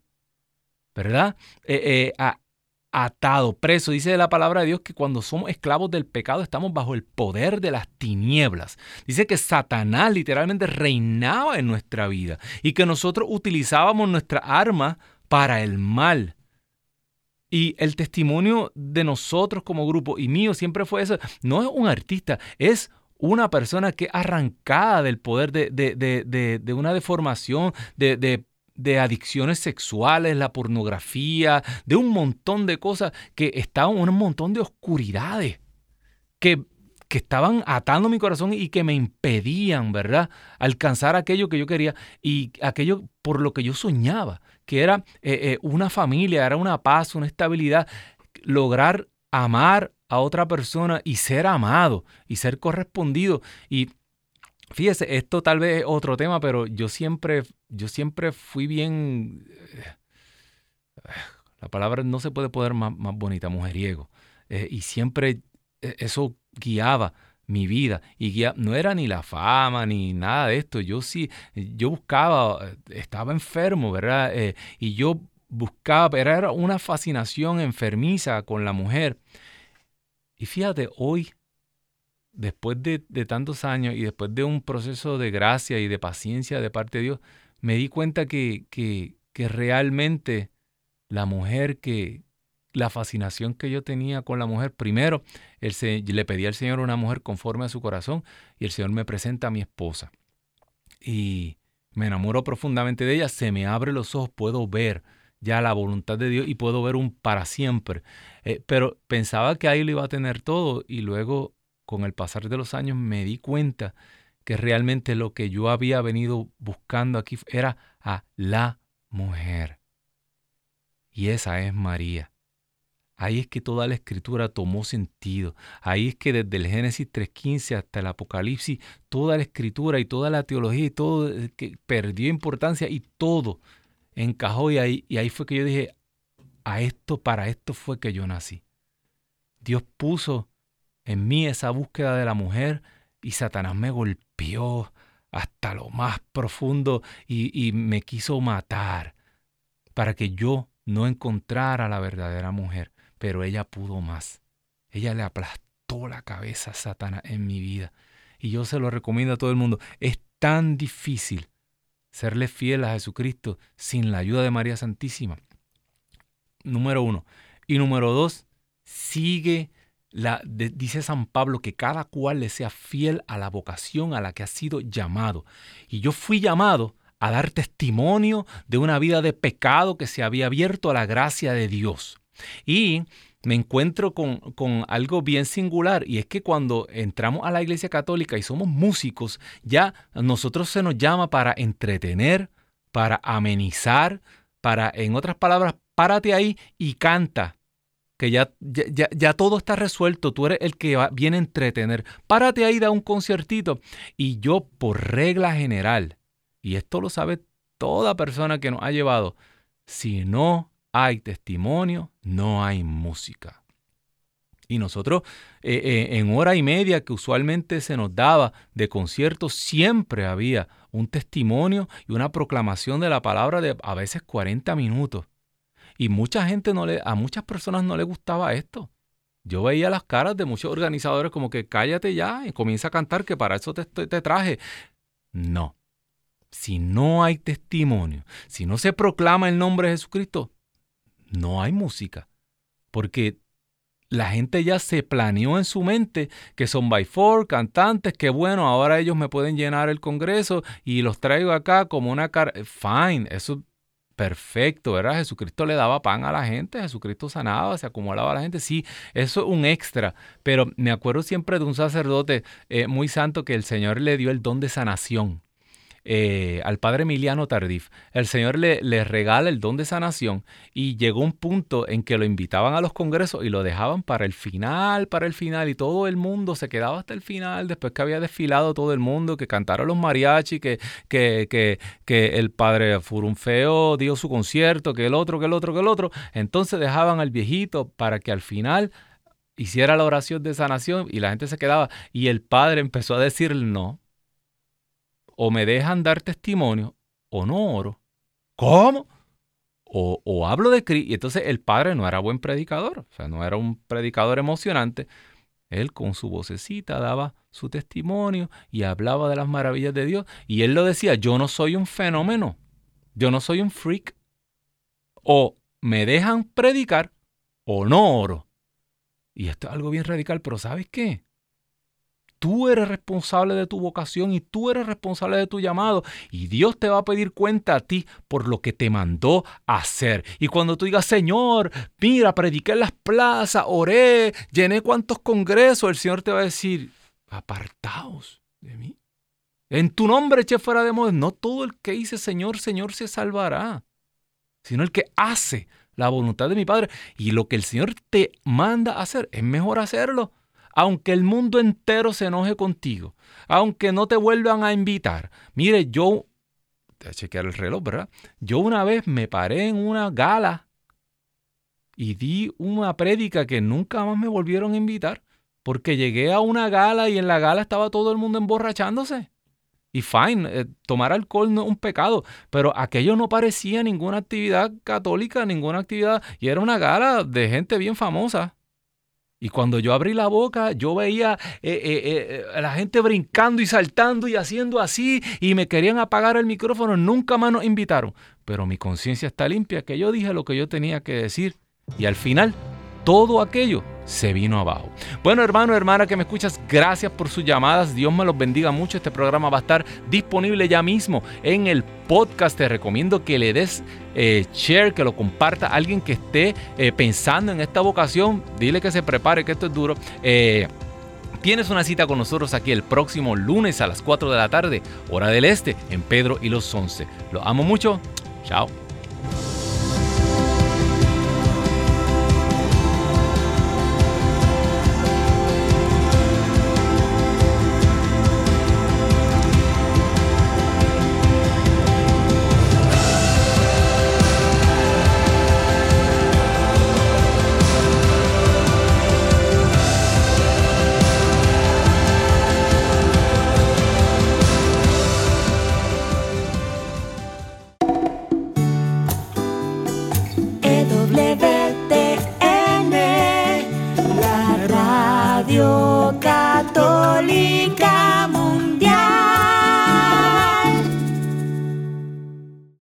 ¿Verdad? Eh, atado, preso. Dice la palabra de Dios que cuando somos esclavos del pecado estamos bajo el poder de las tinieblas. Dice que Satanás literalmente reinaba en nuestra vida y que nosotros utilizábamos nuestra arma para el mal. Y el testimonio de nosotros como grupo y mío siempre fue eso. No es un artista, es una persona que arrancada del poder de, de, de una deformación, de, de adicciones sexuales, la pornografía, de un montón de cosas que estaban, un montón de oscuridades que, que estaban atando mi corazón y que me impedían, ¿verdad?, alcanzar aquello que yo quería y aquello por lo que yo soñaba, que era eh, eh, una familia, era una paz, una estabilidad, lograr amar a otra persona y ser amado y ser correspondido. Y Fíjese, esto tal vez es otro tema, pero yo siempre, yo siempre fui bien. Eh, la palabra no se puede poner más, más bonita, mujeriego. Eh, y siempre eh, eso guiaba mi vida. Y no era ni la fama ni nada de esto. Yo sí, yo buscaba, estaba enfermo, ¿verdad? y yo buscaba, era una fascinación enfermiza con la mujer. Y fíjate, hoy después de, tantos años y después de un proceso de gracia y de paciencia de parte de Dios, me di cuenta que, que realmente la mujer que, la fascinación que yo tenía con la mujer, primero le pedí al Señor una mujer conforme a su corazón y el Señor me presenta a mi esposa. Y me enamoro profundamente de ella, se me abren los ojos, puedo ver ya la voluntad de Dios y puedo ver un para siempre. Eh, pero pensaba que ahí lo iba a tener todo y luego con el pasar de los años me di cuenta que realmente lo que yo había venido buscando aquí era a la mujer. Y esa es María. Ahí es que toda la escritura tomó sentido. Ahí es que desde el Génesis 3.15 hasta el Apocalipsis, toda la escritura y toda la teología y todo eh, que perdió importancia y todo encajó y ahí, y ahí fue que yo dije, a esto, para esto fue que yo nací. Dios puso en mí esa búsqueda de la mujer y Satanás me golpeó hasta lo más profundo y, y me quiso matar para que yo no encontrara la verdadera mujer, pero ella pudo más. Ella le aplastó la cabeza a Satanás en mi vida. Y yo se lo recomiendo a todo el mundo. Es tan difícil serle fiel a Jesucristo sin la ayuda de María Santísima. Número uno. Y número dos, sigue la, dice San Pablo que cada cual le sea fiel a la vocación a la que ha sido llamado. Y yo fui llamado a dar testimonio de una vida de pecado que se había abierto a la gracia de Dios. Y me encuentro con, con, algo bien singular y es que cuando entramos a la Iglesia Católica y somos músicos, ya nosotros se nos llama para entretener, para amenizar, para, en otras palabras, párate ahí y canta, que ya, ya, ya todo está resuelto, tú eres el que viene a entretener, párate ahí, da un conciertito. Y yo, por regla general, y esto lo sabe toda persona que nos ha llevado, si no hay testimonio, no hay música. Y nosotros eh, eh, en hora y media que usualmente se nos daba de concierto, siempre había un testimonio y una proclamación de la palabra de a veces 40 minutos. Y mucha gente no le, a muchas personas no le gustaba esto. Yo veía las caras de muchos organizadores como que cállate ya y comienza a cantar que para eso te, te traje. No. Si no hay testimonio, si no se proclama el nombre de Jesucristo, no hay música. Porque la gente ya se planeó en su mente que son by four, cantantes, que bueno, ahora ellos me pueden llenar el Congreso y los traigo acá como una cara. Fine, eso perfecto, ¿verdad? Jesucristo le daba pan a la gente, Jesucristo sanaba, se acumulaba a la gente. Sí, eso es un extra. Pero me acuerdo siempre de un sacerdote eh, muy santo que el Señor le dio el don de sanación. Eh, al padre Emiliano Tardif. El Señor le, regala el don de sanación y llegó un punto en que lo invitaban a los congresos y lo dejaban para el final, para el final, y todo el mundo se quedaba hasta el final, después que había desfilado todo el mundo, que cantaron los mariachi, que, que, que, que el padre Furunfeo dio su concierto, que el otro, que el otro, que el otro. Entonces dejaban al viejito para que al final hiciera la oración de sanación y la gente se quedaba. Y el padre empezó a decir no, o me dejan dar testimonio o no oro. ¿Cómo? O, hablo de Cristo. Y entonces el padre no era buen predicador, o sea, no era un predicador emocionante. Él con su vocecita daba su testimonio y hablaba de las maravillas de Dios. Y él lo decía, yo no soy un fenómeno, yo no soy un freak. O me dejan predicar o no oro. Y esto es algo bien radical, pero ¿sabes qué? Tú eres responsable de tu vocación y tú eres responsable de tu llamado. Y Dios te va a pedir cuenta a ti por lo que te mandó a hacer. Y cuando tú digas, Señor, mira, prediqué en las plazas, oré, llené cuantos congresos, el Señor te va a decir, apartaos de mí. En tu nombre eché fuera de moda. No todo el que dice Señor, Señor se salvará, sino el que hace la voluntad de mi Padre. Y lo que el Señor te manda hacer, es mejor hacerlo aunque el mundo entero se enoje contigo, aunque no te vuelvan a invitar. Mire, yo, te a chequear el reloj, ¿verdad? Yo una vez me paré en una gala y di una prédica que nunca más me volvieron a invitar, porque llegué a una gala y en la gala estaba todo el mundo emborrachándose. Y fine, eh, tomar alcohol no es un pecado, pero aquello no parecía ninguna actividad católica, ninguna actividad, y era una gala de gente bien famosa. Y cuando yo abrí la boca, yo veía eh, eh, eh, la gente brincando y saltando y haciendo así y me querían apagar el micrófono. Nunca más nos invitaron. Pero mi conciencia está limpia, que yo dije lo que yo tenía que decir. Y al final, todo aquello se vino abajo. Bueno, hermano, hermana que me escuchas, gracias por sus llamadas. Dios me los bendiga mucho. Este programa va a estar disponible ya mismo en el podcast. Te recomiendo que le des eh, share, que lo comparta a alguien que esté eh, pensando en esta vocación. Dile que se prepare, que esto es duro. Eh, tienes una cita con nosotros aquí el próximo lunes a las 4 de la tarde, hora del este, en Pedro y los 11. Los amo mucho. Chao.